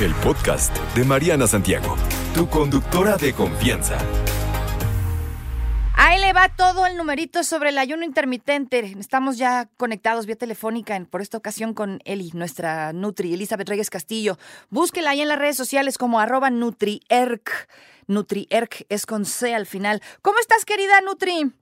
el podcast de Mariana Santiago, tu conductora de confianza. Ahí le va todo el numerito sobre el ayuno intermitente. Estamos ya conectados vía telefónica por esta ocasión con Eli, nuestra Nutri, Elizabeth Reyes Castillo. Búsquela ahí en las redes sociales como arroba NutriErc. NutriErc es con C al final. ¿Cómo estás, querida Nutri?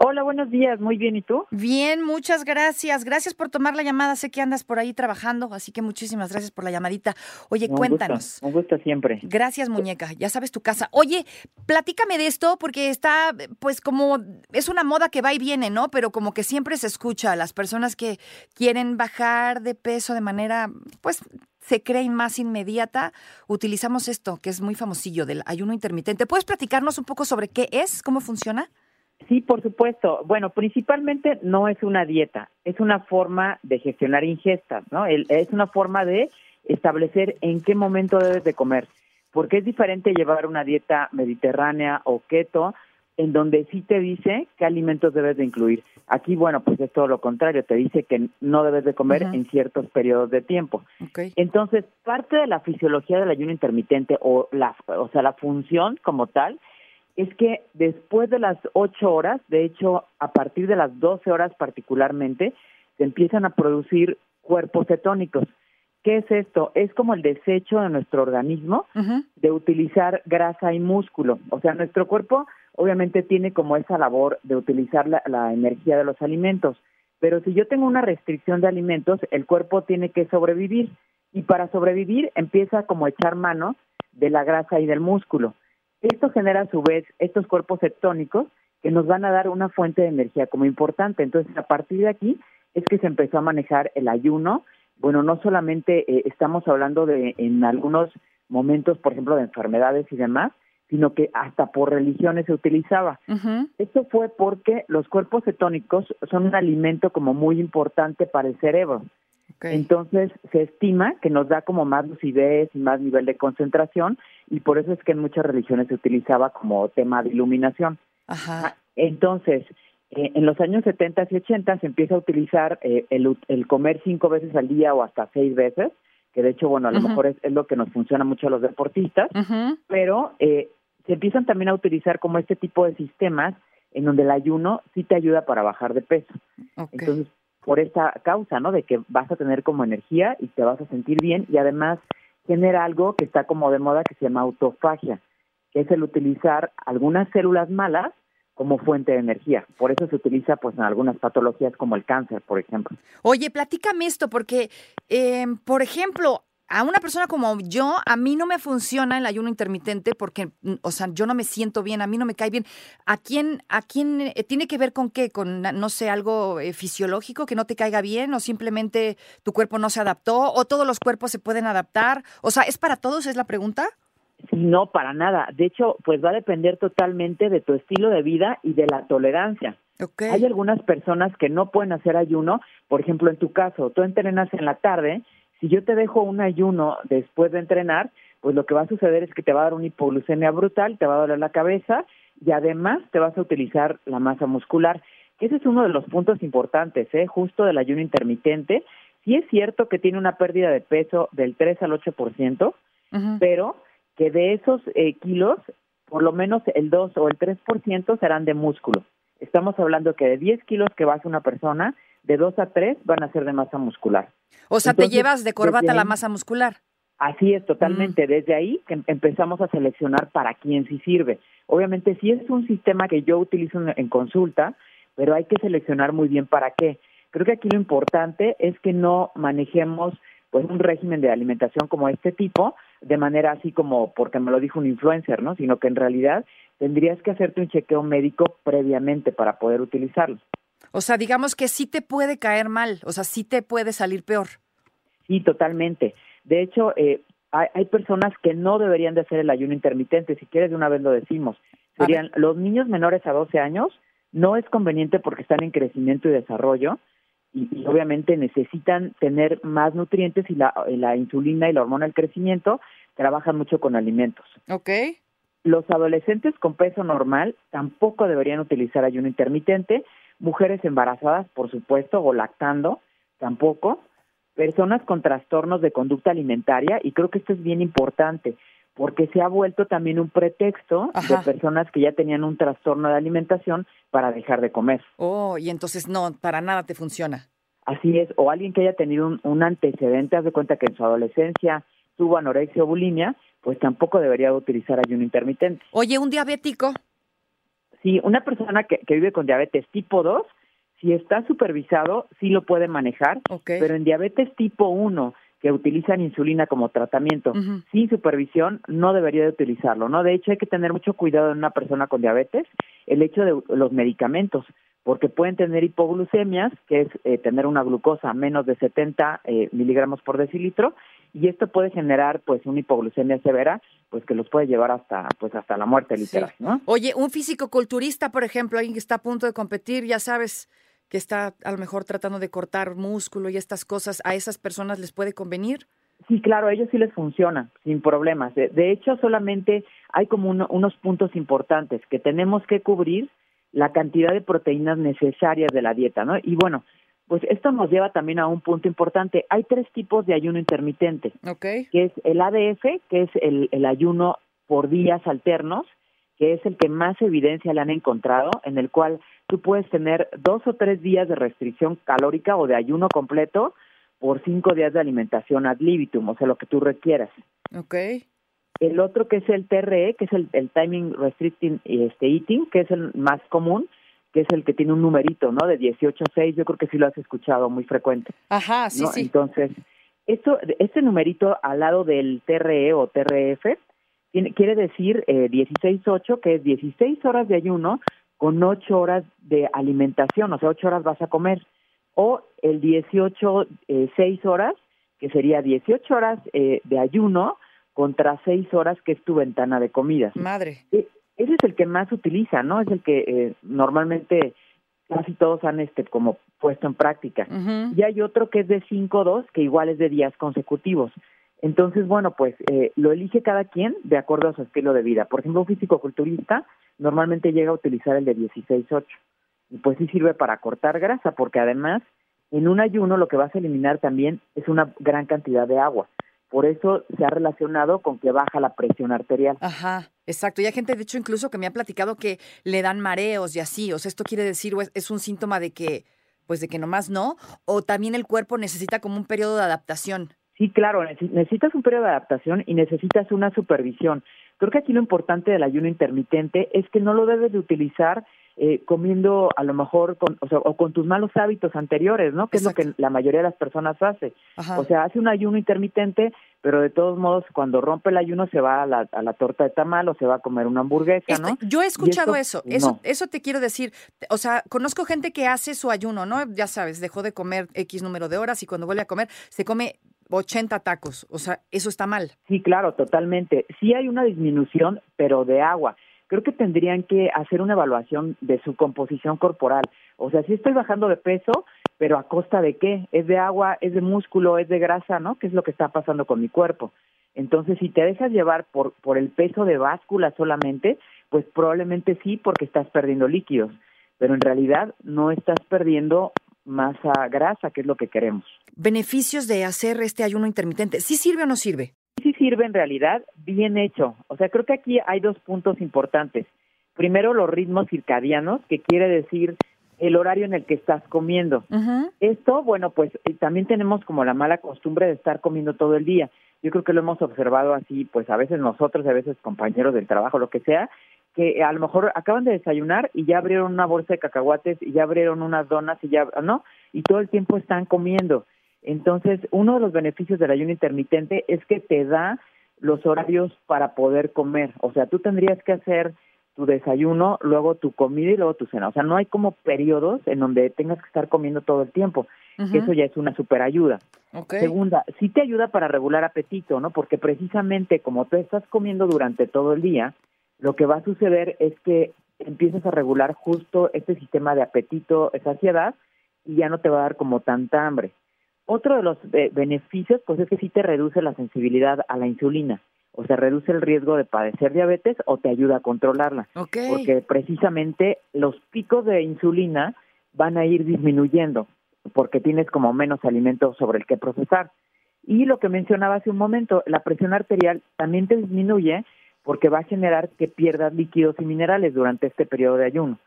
Hola, buenos días. Muy bien, ¿y tú? Bien, muchas gracias. Gracias por tomar la llamada. Sé que andas por ahí trabajando, así que muchísimas gracias por la llamadita. Oye, cuéntanos. Un gusto, siempre. Gracias, muñeca. Ya sabes tu casa. Oye, platícame de esto porque está, pues como, es una moda que va y viene, ¿no? Pero como que siempre se escucha a las personas que quieren bajar de peso de manera, pues, se creen más inmediata, utilizamos esto, que es muy famosillo, del ayuno intermitente. ¿Puedes platicarnos un poco sobre qué es, cómo funciona? Sí, por supuesto. Bueno, principalmente no es una dieta, es una forma de gestionar ingestas, ¿no? es una forma de establecer en qué momento debes de comer, porque es diferente llevar una dieta mediterránea o keto, en donde sí te dice qué alimentos debes de incluir. Aquí, bueno, pues es todo lo contrario, te dice que no debes de comer en ciertos periodos de tiempo. Entonces, parte de la fisiología del ayuno intermitente o la, o sea, la función como tal, es que después de las ocho horas, de hecho, a partir de las doce horas particularmente, se empiezan a producir cuerpos cetónicos. ¿Qué es esto? Es como el desecho de nuestro organismo de utilizar grasa y músculo. O sea, nuestro cuerpo obviamente tiene como esa labor de utilizar la, la energía de los alimentos. Pero si yo tengo una restricción de alimentos, el cuerpo tiene que sobrevivir. Y para sobrevivir empieza como a echar mano de la grasa y del músculo. Esto genera a su vez estos cuerpos tectónicos que nos van a dar una fuente de energía como importante. Entonces, a partir de aquí es que se empezó a manejar el ayuno. Bueno, no solamente eh, estamos hablando de en algunos momentos, por ejemplo, de enfermedades y demás, sino que hasta por religiones se utilizaba. Esto fue porque los cuerpos cetónicos son un alimento como muy importante para el cerebro. Entonces se estima que nos da como más lucidez y más nivel de concentración y por eso es que en muchas religiones se utilizaba como tema de iluminación. Ajá. Entonces, eh, en los años 70 y 80 se empieza a utilizar eh, el, el, comer cinco veces al día o hasta seis veces, que de hecho, bueno, a lo mejor es, lo que nos funciona mucho a los deportistas, pero eh, se empiezan también a utilizar como este tipo de sistemas en donde el ayuno sí te ayuda para bajar de peso. Entonces, por esa causa, ¿no? De que vas a tener como energía y te vas a sentir bien y además genera algo que está como de moda que se llama autofagia, que es el utilizar algunas células malas como fuente de energía. Por eso se utiliza pues en algunas patologías como el cáncer, por ejemplo. Oye, platícame esto, porque, eh, por ejemplo, a una persona como yo, a mí no me funciona el ayuno intermitente porque, mm, o sea, yo no me siento bien, a mí no me cae bien. ¿A quién, a quién eh, tiene que ver con qué? ¿Con, no sé, algo eh, fisiológico que no te caiga bien o simplemente tu cuerpo no se adaptó o todos los cuerpos se pueden adaptar? O sea, ¿es para todos? ¿Es la pregunta? No, para nada. De hecho, pues va a depender totalmente de tu estilo de vida y de la tolerancia. Hay algunas personas que no pueden hacer ayuno, por ejemplo, en tu caso, tú entrenas en la tarde si yo te dejo un ayuno después de entrenar, pues lo que va a suceder es que te va a dar una hipoglucemia brutal, te va a doler la cabeza y además te vas a utilizar la masa muscular. Ese es uno de los puntos importantes, ¿eh? justo del ayuno intermitente. Sí es cierto que tiene una pérdida de peso del 3 al 8%, pero que de esos eh, kilos, por lo menos el 2 o el 3% serán de músculo. Estamos hablando que de 10 kilos que baja una persona, de 2 a 3 van a ser de masa muscular. O sea, te llevas de corbata la masa muscular. Así es, totalmente. Mm. Desde ahí que em, empezamos a seleccionar para quién sí sirve. Obviamente sí es un sistema que yo utilizo en, consulta, pero hay que seleccionar muy bien para qué. Creo que aquí lo importante es que no manejemos pues un régimen de alimentación como este tipo de manera así como porque me lo dijo un influencer, ¿no? Sino que en realidad tendrías que hacerte un chequeo médico previamente para poder utilizarlo. O sea, digamos que sí te puede caer mal, o sea, sí te puede salir peor. Sí, totalmente. De hecho, eh, hay, personas que no deberían de hacer el ayuno intermitente, si quieres de una vez lo decimos. Serían los niños menores a 12 años, no es conveniente porque están en crecimiento y desarrollo y, obviamente necesitan tener más nutrientes y la, la, insulina y la hormona del crecimiento trabajan mucho con alimentos. Ok. Los adolescentes con peso normal tampoco deberían utilizar ayuno intermitente. Mujeres embarazadas, por supuesto, o lactando, tampoco. personas con trastornos de conducta alimentaria, y creo que esto es bien importante, porque se ha vuelto también un pretexto de personas que ya tenían un trastorno de alimentación para dejar de comer. Oh, y entonces no, para nada te funciona. Así es, o alguien que haya tenido un, antecedente, haz de cuenta que en su adolescencia tuvo anorexia o bulimia, pues tampoco debería utilizar ayuno intermitente. Oye, un diabético. Sí, una persona que, que vive con diabetes tipo 2, si está supervisado, sí lo puede manejar, pero en diabetes tipo 1, que utilizan insulina como tratamiento sin supervisión, no debería de utilizarlo, ¿no? De hecho, hay que tener mucho cuidado en una persona con diabetes, el hecho de los medicamentos, porque pueden tener hipoglucemias, que es eh, tener una glucosa menos de 70 eh, miligramos por decilitro, y esto puede generar pues una hipoglucemia severa, pues que los puede llevar hasta pues hasta la muerte literal, ¿no? Oye, un físico culturista, por ejemplo, alguien que está a punto de competir, ya sabes, que está a lo mejor tratando de cortar músculo y estas cosas, ¿a esas personas les puede convenir? Sí, claro, a ellos sí les funciona, sin problemas. De, hecho, solamente hay como unos puntos importantes que tenemos que cubrir la cantidad de proteínas necesarias de la dieta, ¿no? Y bueno, pues esto nos lleva también a un punto importante. Hay tres tipos de ayuno intermitente, okay. que es el ADF, que es el, el ayuno por días alternos, que es el que más evidencia le han encontrado, en el cual tú puedes tener dos o tres días de restricción calórica o de ayuno completo por cinco días de alimentación ad libitum, o sea, lo que tú requieras. Ok. El otro que es el TRE, que es el, Timing Restricting este, Eating, que es el más común, que es el que tiene un numerito, ¿no? De 18.6, yo creo que sí lo has escuchado muy frecuente. Ajá, sí, sí. Entonces, esto, este numerito al lado del TRE o TRF tiene, quiere decir eh, 16.8, que es 16 horas de ayuno con ocho horas de alimentación, o sea, ocho horas vas a comer, o el 18, eh, seis horas, que sería 18 horas eh, de ayuno contra seis horas, que es tu ventana de comida. Madre. Ese es el que más utiliza, ¿no? Es el que eh, normalmente casi todos han este como puesto en práctica. Y hay otro que es de 5-2, que igual es de días consecutivos. Entonces, bueno, pues eh, lo elige cada quien de acuerdo a su estilo de vida. Por ejemplo, un físico-culturista normalmente llega a utilizar el de 16-8. Y pues sí sirve para cortar grasa, porque además en un ayuno lo que vas a eliminar también es una gran cantidad de agua. Por eso se ha relacionado con que baja la presión arterial. Ajá, exacto. Y hay gente, de hecho, incluso que me ha platicado que le dan mareos y así. O sea, esto quiere decir, es, es un síntoma de que, pues de que nomás no, o también el cuerpo necesita como un periodo de adaptación. Sí, claro, necesitas un periodo de adaptación y necesitas una supervisión. Creo que aquí lo importante del ayuno intermitente es que no lo debes de utilizar eh, comiendo a lo mejor con, o, sea, o con tus malos hábitos anteriores, ¿no? Que es lo que la mayoría de las personas hace. O sea, hace un ayuno intermitente, pero de todos modos cuando rompe el ayuno se va a la, a la torta de tamal o se va a comer una hamburguesa, ¿no? Yo he escuchado eso, eso, eso te quiero decir. O sea, conozco gente que hace su ayuno, ¿no? Ya sabes, dejó de comer X número de horas y cuando vuelve a comer se come 80 tacos, o sea, eso está mal. Sí, claro, totalmente. Sí hay una disminución, pero de agua. Creo que tendrían que hacer una evaluación de su composición corporal. O sea, sí estoy bajando de peso, pero a costa de qué? ¿Es de agua, es de músculo, es de grasa, no? ¿Qué es lo que está pasando con mi cuerpo? Entonces, si te dejas llevar por, por el peso de báscula solamente, pues probablemente sí, porque estás perdiendo líquidos, pero en realidad no estás perdiendo masa grasa, que es lo que queremos. Beneficios de hacer este ayuno intermitente. ¿Sí sirve o no sirve? Sirve en realidad, bien hecho. O sea, creo que aquí hay dos puntos importantes. Primero, los ritmos circadianos, que quiere decir el horario en el que estás comiendo. Esto, bueno, pues eh, también tenemos como la mala costumbre de estar comiendo todo el día. Yo creo que lo hemos observado así, pues a veces nosotros, a veces compañeros del trabajo, lo que sea, que a lo mejor acaban de desayunar y ya abrieron una bolsa de cacahuates y ya abrieron unas donas y ya, ¿no? Y todo el tiempo están comiendo. Entonces, uno de los beneficios del ayuno intermitente es que te da los horarios para poder comer. O sea, tú tendrías que hacer tu desayuno, luego tu comida y luego tu cena. O sea, no hay como periodos en donde tengas que estar comiendo todo el tiempo. Eso ya es una super ayuda. Segunda, sí te ayuda para regular apetito, ¿no? Porque precisamente como tú estás comiendo durante todo el día, lo que va a suceder es que empiezas a regular justo este sistema de apetito, saciedad, y ya no te va a dar como tanta hambre. Otro de los eh, beneficios, pues es que sí te reduce la sensibilidad a la insulina, o sea, reduce el riesgo de padecer diabetes o te ayuda a controlarla. Porque precisamente los picos de insulina van a ir disminuyendo. porque tienes como menos alimento sobre el que procesar. Y lo que mencionaba hace un momento, la presión arterial también te disminuye porque va a generar que pierdas líquidos y minerales durante este periodo de ayuno.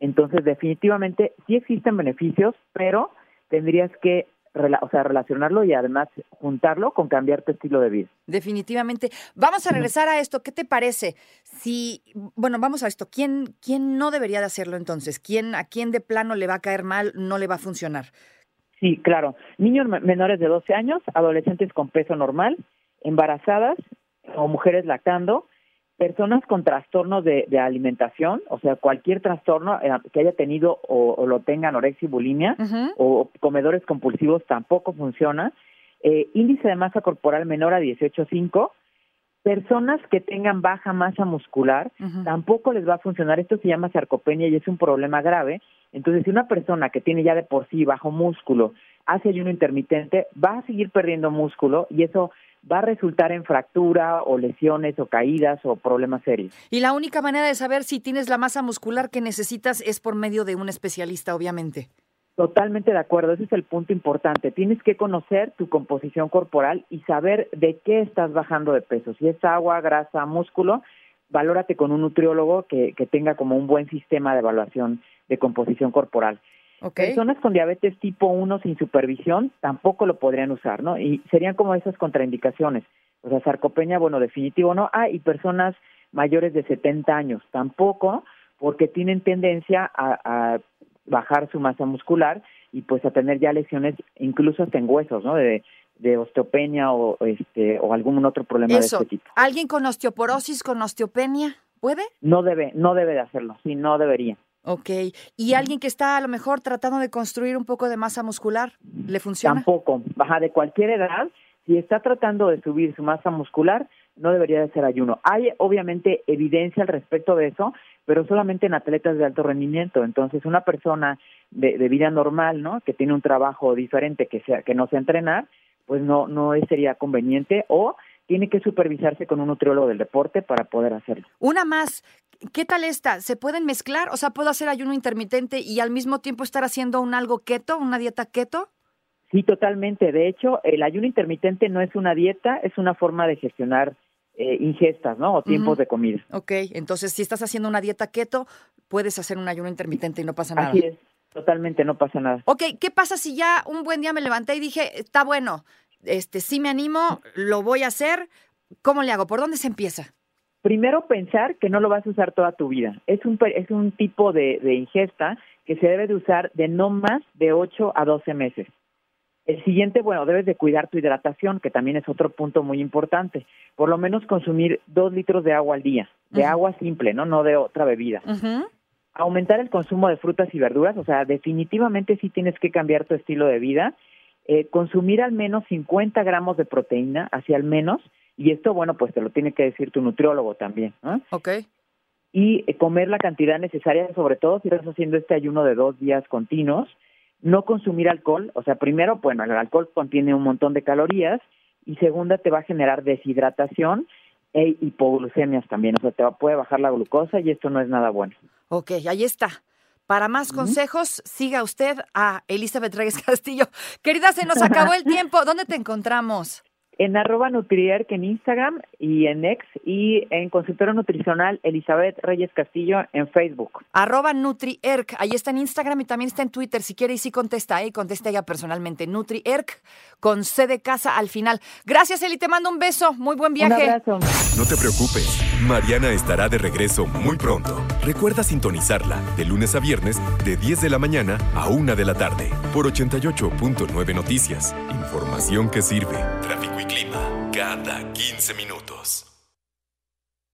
Entonces, definitivamente sí existen beneficios, pero tendrías que o sea, relacionarlo y además juntarlo con cambiar tu estilo de vida. Definitivamente. Vamos a regresar a esto. ¿Qué te parece? Si, bueno, vamos a esto. ¿Quién, quién no debería de hacerlo entonces? ¿Quién, ¿A quién de plano le va a caer mal, no le va a funcionar? Sí, claro. Niños menores de 12 años, adolescentes con peso normal, embarazadas o mujeres lactando, personas con trastornos de, alimentación, o sea, cualquier trastorno eh, que haya tenido o, lo tenga anorexia y bulimia, o comedores compulsivos tampoco funciona, eh, índice de masa corporal menor a 18.5, personas que tengan baja masa muscular, tampoco les va a funcionar. Esto se llama sarcopenia y es un problema grave. Entonces, si una persona que tiene ya de por sí bajo músculo hace ayuno intermitente, va a seguir perdiendo músculo y eso va a resultar en fractura o lesiones o caídas o problemas serios. Y la única manera de saber si tienes la masa muscular que necesitas es por medio de un especialista, obviamente. Totalmente de acuerdo, ese es el punto importante. Tienes que conocer tu composición corporal y saber de qué estás bajando de peso. Si es agua, grasa, músculo, valórate con un nutriólogo que, que tenga como un buen sistema de evaluación de composición corporal. Personas con diabetes tipo 1 sin supervisión tampoco lo podrían usar, ¿no? Y serían como esas contraindicaciones. O sea, sarcopenia, bueno, definitivo no. Ah, y personas mayores de 70 años tampoco, porque tienen tendencia a, bajar su masa muscular y pues a tener ya lesiones incluso hasta en huesos, ¿no? De, osteopenia o este o algún otro problema de este tipo. ¿Alguien con osteoporosis, con osteopenia, puede? No debe, no debe de hacerlo, sí, no debería. Ok. ¿Y alguien que está a lo mejor tratando de construir un poco de masa muscular, le funciona? Tampoco. Baja de cualquier edad, si está tratando de subir su masa muscular, no debería de ser ayuno. Hay obviamente evidencia al respecto de eso, pero solamente en atletas de alto rendimiento. Entonces, una persona de, de vida normal, ¿no? Que tiene un trabajo diferente, que sea que no sea entrenar, pues no no sería conveniente o tiene que supervisarse con un nutriólogo del deporte para poder hacerlo. Una más, ¿Qué tal esta? ¿Se pueden mezclar? O sea, ¿puedo hacer ayuno intermitente y al mismo tiempo estar haciendo un algo keto, una dieta keto? Sí, totalmente. De hecho, el ayuno intermitente no es una dieta, es una forma de gestionar eh, ingestas, ¿no? O tiempos de comida. Ok, entonces si estás haciendo una dieta keto, puedes hacer un ayuno intermitente y no pasa nada. Así es, totalmente, no pasa nada. Ok, ¿qué pasa si ya un buen día me levanté y dije, está bueno, este, sí me animo, lo voy a hacer? ¿Cómo le hago? ¿Por dónde se empieza? Primero pensar que no lo vas a usar toda tu vida. Es un, es un tipo de, ingesta que se debe de usar de no más de 8 a 12 meses. El siguiente, bueno, debes de cuidar tu hidratación, que también es otro punto muy importante. Por lo menos consumir dos litros de agua al día, de agua simple, ¿no? No de otra bebida. Aumentar el consumo de frutas y verduras, o sea, definitivamente sí tienes que cambiar tu estilo de vida. Eh, consumir al menos 50 gramos de proteína, hacia al menos, y esto, bueno, pues te lo tiene que decir tu nutriólogo también. ¿no? Ok. Y eh, comer la cantidad necesaria, sobre todo si estás haciendo este ayuno de dos días continuos. No consumir alcohol, o sea, primero, bueno, el alcohol contiene un montón de calorías y segunda, te va a generar deshidratación e hipoglucemias también, o sea, te puede bajar la glucosa y esto no es nada bueno. Ok, ahí está. Para más consejos, siga usted a Elizabeth Reyes Castillo. Querida, se nos acabó el tiempo. ¿Dónde te encontramos? En arroba NutriErc en Instagram y en X y en consultorio nutricional Elizabeth Reyes Castillo en Facebook. Arroba NutriErc, ahí está en Instagram y también está en Twitter. Si quiere y sí contesta, ¿eh? contesta ella personalmente. NutriErc con C de casa al final. Gracias Eli, te mando un beso. Muy buen viaje. Un abrazo. No te preocupes, Mariana estará de regreso muy pronto. Recuerda sintonizarla de lunes a viernes de 10 de la mañana a 1 de la tarde por 88.9 Noticias. Información que sirve. Tráfico y clima cada 15 minutos.